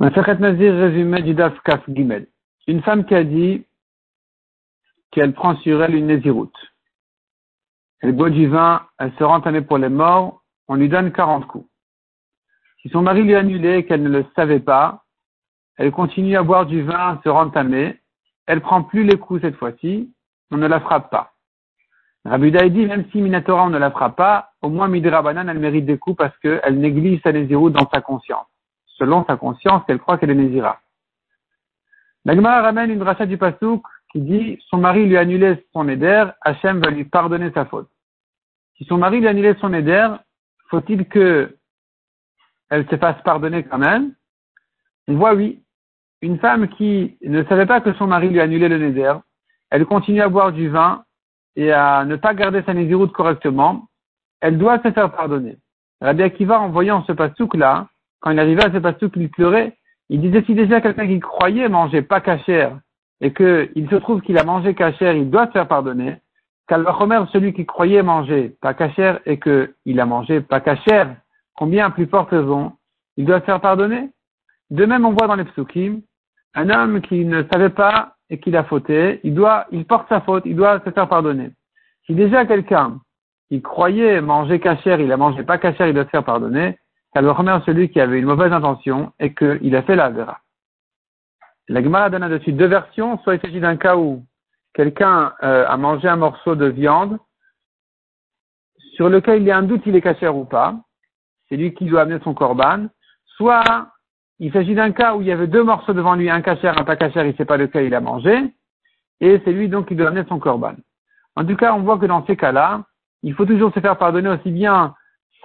Résumé du Daf Kaf Gimel. Une femme qui a dit qu'elle prend sur elle une Néziroute. Elle boit du vin, elle se rend pour les morts, on lui donne 40 coups. Si son mari lui a annulé et qu'elle ne le savait pas, elle continue à boire du vin, se rentamer, elle prend plus les coups cette fois-ci, on ne la frappe pas. Rabbi dit, même si Minatora on ne la frappe pas, au moins Midrabanan elle mérite des coups parce qu'elle néglige sa Néziroute dans sa conscience selon sa conscience qu'elle croit qu'elle est Nézira. L'Agmara ramène une rachat du Pasouk qui dit son mari lui a annulé son éder, Hachem va lui pardonner sa faute. Si son mari lui a annulé son éder, faut-il que elle se fasse pardonner quand même? On voit oui, une femme qui ne savait pas que son mari lui a annulé le néder, elle continue à boire du vin et à ne pas garder sa nésiroute correctement, elle doit se faire pardonner. Rabbi Akiva, en voyant ce pasouk là, quand il arrivait à ce pastouk, il pleurait. Il disait si déjà quelqu'un qui croyait manger pas cachère et qu'il se trouve qu'il a mangé cachère, il doit se faire pardonner. Kalvachomer, celui qui croyait manger pas cachère et qu'il a mangé pas cachère, combien plus forte raison, il doit se faire pardonner? De même, on voit dans les psukim, un homme qui ne savait pas et qui a fauté, il doit, il porte sa faute, il doit se faire pardonner. Si déjà quelqu'un qui croyait manger cachère, il a mangé pas cachère, il doit se faire pardonner remet celui qui avait une mauvaise intention et qu'il a fait la vera. La Gemara donne dessus deux versions, soit il s'agit d'un cas où quelqu'un euh, a mangé un morceau de viande sur lequel il y a un doute s'il est cachère ou pas, c'est lui qui doit amener son corban, soit il s'agit d'un cas où il y avait deux morceaux devant lui, un cachère, un pas cachère, il ne sait pas lequel il a mangé, et c'est lui donc qui doit amener son corban. En tout cas, on voit que dans ces cas-là, il faut toujours se faire pardonner aussi bien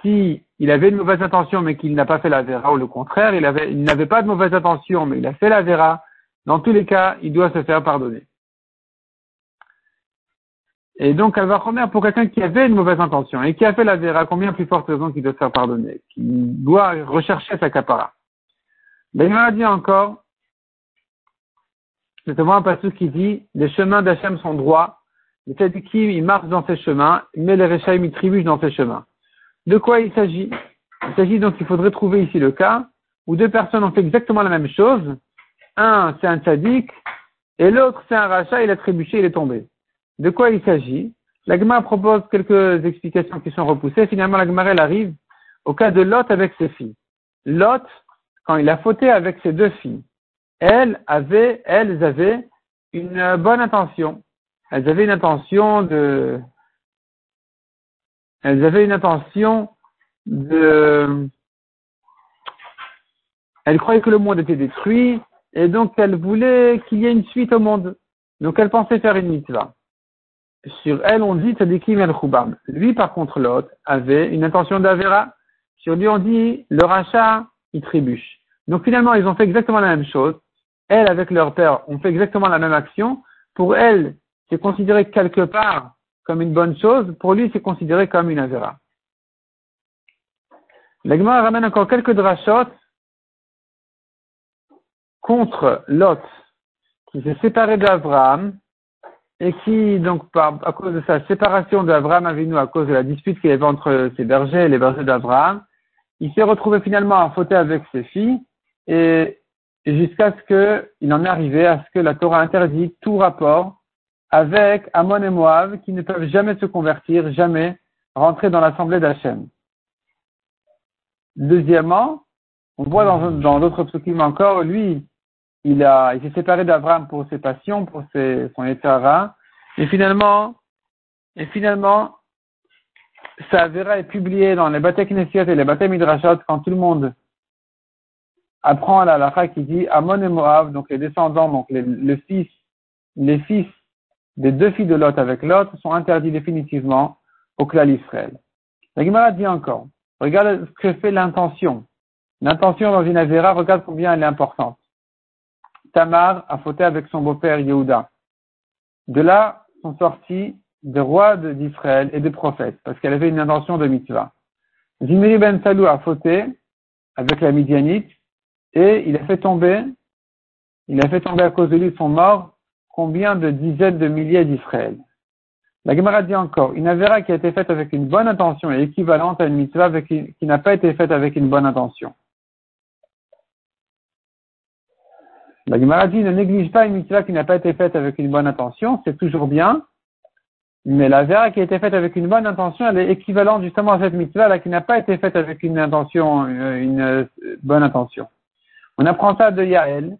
si il avait une mauvaise intention mais qu'il n'a pas fait la vera ou le contraire, il avait, il n'avait pas de mauvaise intention mais il a fait la vera, dans tous les cas, il doit se faire pardonner. Et donc, va remettre pour quelqu'un qui avait une mauvaise intention et qui a fait la vera, combien plus forte raison qu'il doit se faire pardonner, qui doit rechercher sa capara? Ben, il m'a dit encore, c'est un passage qui dit, les chemins d'Hachem sont droits, les tzadikim, ils marchent dans ces chemins, mais les Rechaim, ils trébuchent dans ces chemins. De quoi il s'agit? Il s'agit donc qu'il faudrait trouver ici le cas où deux personnes ont fait exactement la même chose. Un, c'est un tzaddik, et l'autre, c'est un rachat, il a trébuché, il est tombé. De quoi il s'agit? L'Agma propose quelques explications qui sont repoussées. Finalement, l'Agma, elle arrive au cas de Lot avec ses filles. Lot, quand il a fauté avec ses deux filles, elles avaient, elles avaient une bonne intention. Elles avaient une intention de, elles avaient une intention de... Elles croyaient que le monde était détruit, et donc elles voulaient qu'il y ait une suite au monde. Donc elles pensaient faire une mitzvah. Sur elle, on dit Tzadikim el Khubam. Lui, par contre, l'autre, avait une intention d'Avera. Sur lui, on dit le rachat, il trébuche. Donc finalement, ils ont fait exactement la même chose. Elles, avec leur père, ont fait exactement la même action. Pour elles, c'est considéré quelque part comme une bonne chose, pour lui, c'est considéré comme une avera. L'Agma ramène encore quelques drachot contre Lot, qui s'est séparé d'Abraham, et qui, donc, à cause de sa séparation d'Abraham Avinu, à cause de la dispute qu'il y avait entre ses bergers et les bergers d'Abraham, il s'est retrouvé finalement à fauter avec ses filles, et jusqu'à ce qu'il en est arrivé à ce que la Torah interdit tout rapport avec Amon et Moab qui ne peuvent jamais se convertir, jamais rentrer dans l'assemblée d'Hachem. Deuxièmement, on voit dans d'autres psukim encore, lui, il a, il s'est séparé d'Abraham pour ses passions, pour ses, son état et finalement, et finalement, sa vera est publiée dans les bâtés Knessiot et les bâtés Midrashot quand tout le monde apprend à la lacha qui dit Amon et Moab, donc les descendants, donc le fils, les fils des deux filles de Lot avec Lot sont interdits définitivement au clan Israël. La Gemara dit encore, regarde ce que fait l'intention. L'intention dans une Avera, regarde combien elle est importante. Tamar a fauté avec son beau-père Yehuda. De là sont sortis des rois d'Israël et des prophètes, parce qu'elle avait une intention de mitzvah. Zimri ben Salou a fauté avec la Midianite, et il a fait tomber, il a fait tomber à cause de lui son mort combien de dizaines de milliers d'Israël. La Gemara dit encore, une avéra qui a été faite avec une bonne intention est équivalente à une mitzvah qui n'a pas été faite avec une bonne intention. La Gemara dit ne néglige pas une mitzvah qui n'a pas été faite avec une bonne intention, c'est toujours bien, mais la vera qui a été faite avec une bonne intention, elle est équivalente justement à cette mitzvah là qui n'a pas été faite avec une intention, euh, une euh, bonne intention. On apprend ça de Yael,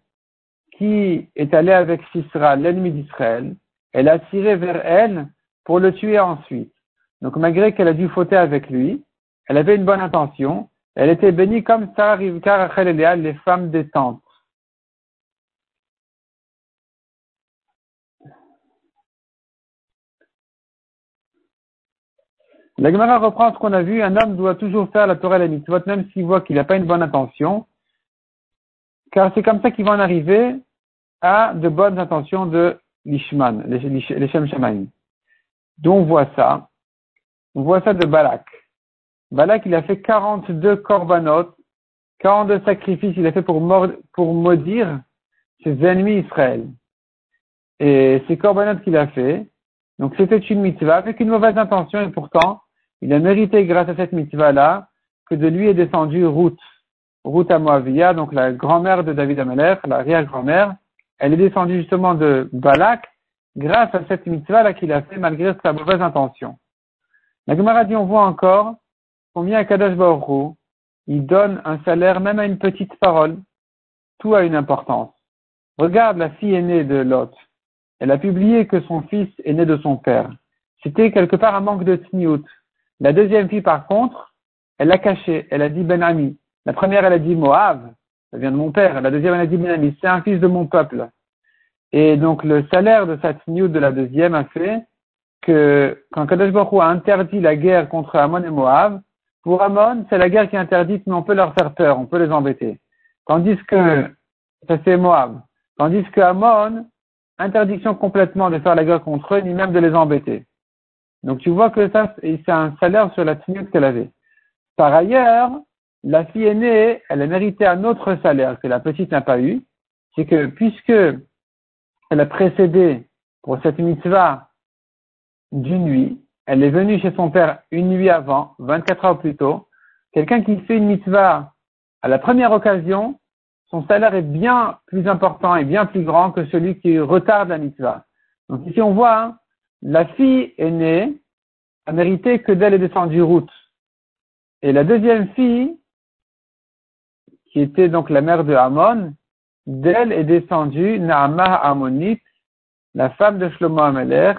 qui est allé avec Sisra, l'ennemi d'Israël. Elle a tiré vers elle pour le tuer ensuite. Donc malgré qu'elle a dû fauter avec lui, elle avait une bonne intention. Elle était bénie comme Sarah, Rivka, Rachel et les femmes des tentes. La Gemara reprend ce qu'on a vu, un homme doit toujours faire la Torah et la mitzvot, même s'il voit qu'il n'a pas une bonne intention, car c'est comme ça qu'il va en arriver à de bonnes intentions de l'Ishman, les Shem Shemaim. D'où on voit ça On voit ça de Balak. Balak, il a fait 42 korbanot, 42 sacrifices, il a fait pour, maudire ses ennemis Israël. Et ces korbanot qu'il a fait, donc c'était une mitzvah avec une mauvaise intention et pourtant, il a mérité grâce à cette mitzvah-là que de lui est descendu Ruth, Ruth à Moavia, donc la grand-mère de David Amalek, l'arrière-grand-mère. Elle est descendue justement de Balak grâce à cette mitzvah-là qu'il a fait malgré sa mauvaise intention. La Gemara dit, on voit encore combien Kadosh Baruch il donne un salaire même à une petite parole. Tout a une importance. Regarde la fille aînée de Lot. Elle a publié que son fils est né de son père. C'était quelque part un manque de tniout. La deuxième fille, par contre, elle l'a caché. Elle a dit Ben Ami. La première, elle a dit Moab. Ça vient de mon père. La deuxième, elle a dit Ben Ami. C'est un fils de mon peuple. Et donc, le salaire de cette news de la deuxième a fait que quand Kadosh Baruch a interdit la guerre contre Amon et Moab, pour Amon, c'est la guerre qui est interdite, mais on peut leur faire peur, on peut les embêter. Tandis que, ça c'est Moab. Tandis que Amon, interdiction complètement de faire la guerre contre eux, ni même de les embêter. Donc tu vois que ça, c'est un salaire sur la tenue qu'elle avait. Par ailleurs, la fille aînée, elle a mérité un autre salaire que la petite n'a pas eu. C'est que puisque elle a précédé pour cette mitzvah d'une nuit, elle est venue chez son père une nuit avant, 24 heures plus tôt. Quelqu'un qui fait une mitzvah à la première occasion, son salaire est bien plus important et bien plus grand que celui qui retarde la mitzvah. Donc ici on voit hein, la fille aînée a mérité que d'elle est descendue route. Et la deuxième fille, qui était donc la mère de Hamon, d'elle est descendue Naamah Amonite, la femme de Shlomo Ameler,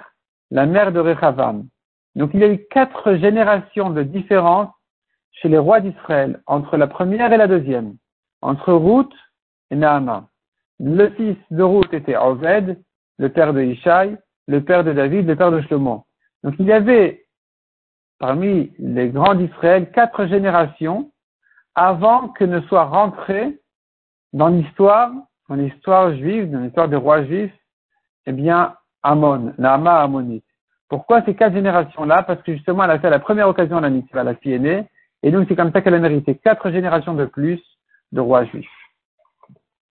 la mère de Rechavam. Donc il y a eu quatre générations de différence chez les rois d'Israël, entre la première et la deuxième, entre Ruth et Naama. Le fils de Ruth était Oved, le père de Ishaï, le père de David, le père de Shlomo. Donc il y avait parmi les grands d'Israël quatre générations avant que ne soit rentré dans l'histoire, dans l'histoire juive, dans l'histoire des rois juifs, eh bien, Amon, Naama Ammonite. Pourquoi ces quatre générations-là? Parce que justement, elle a fait la première occasion la mitzvah, la fille aînée, et donc c'est comme ça qu'elle a mérité quatre générations de plus de rois juifs.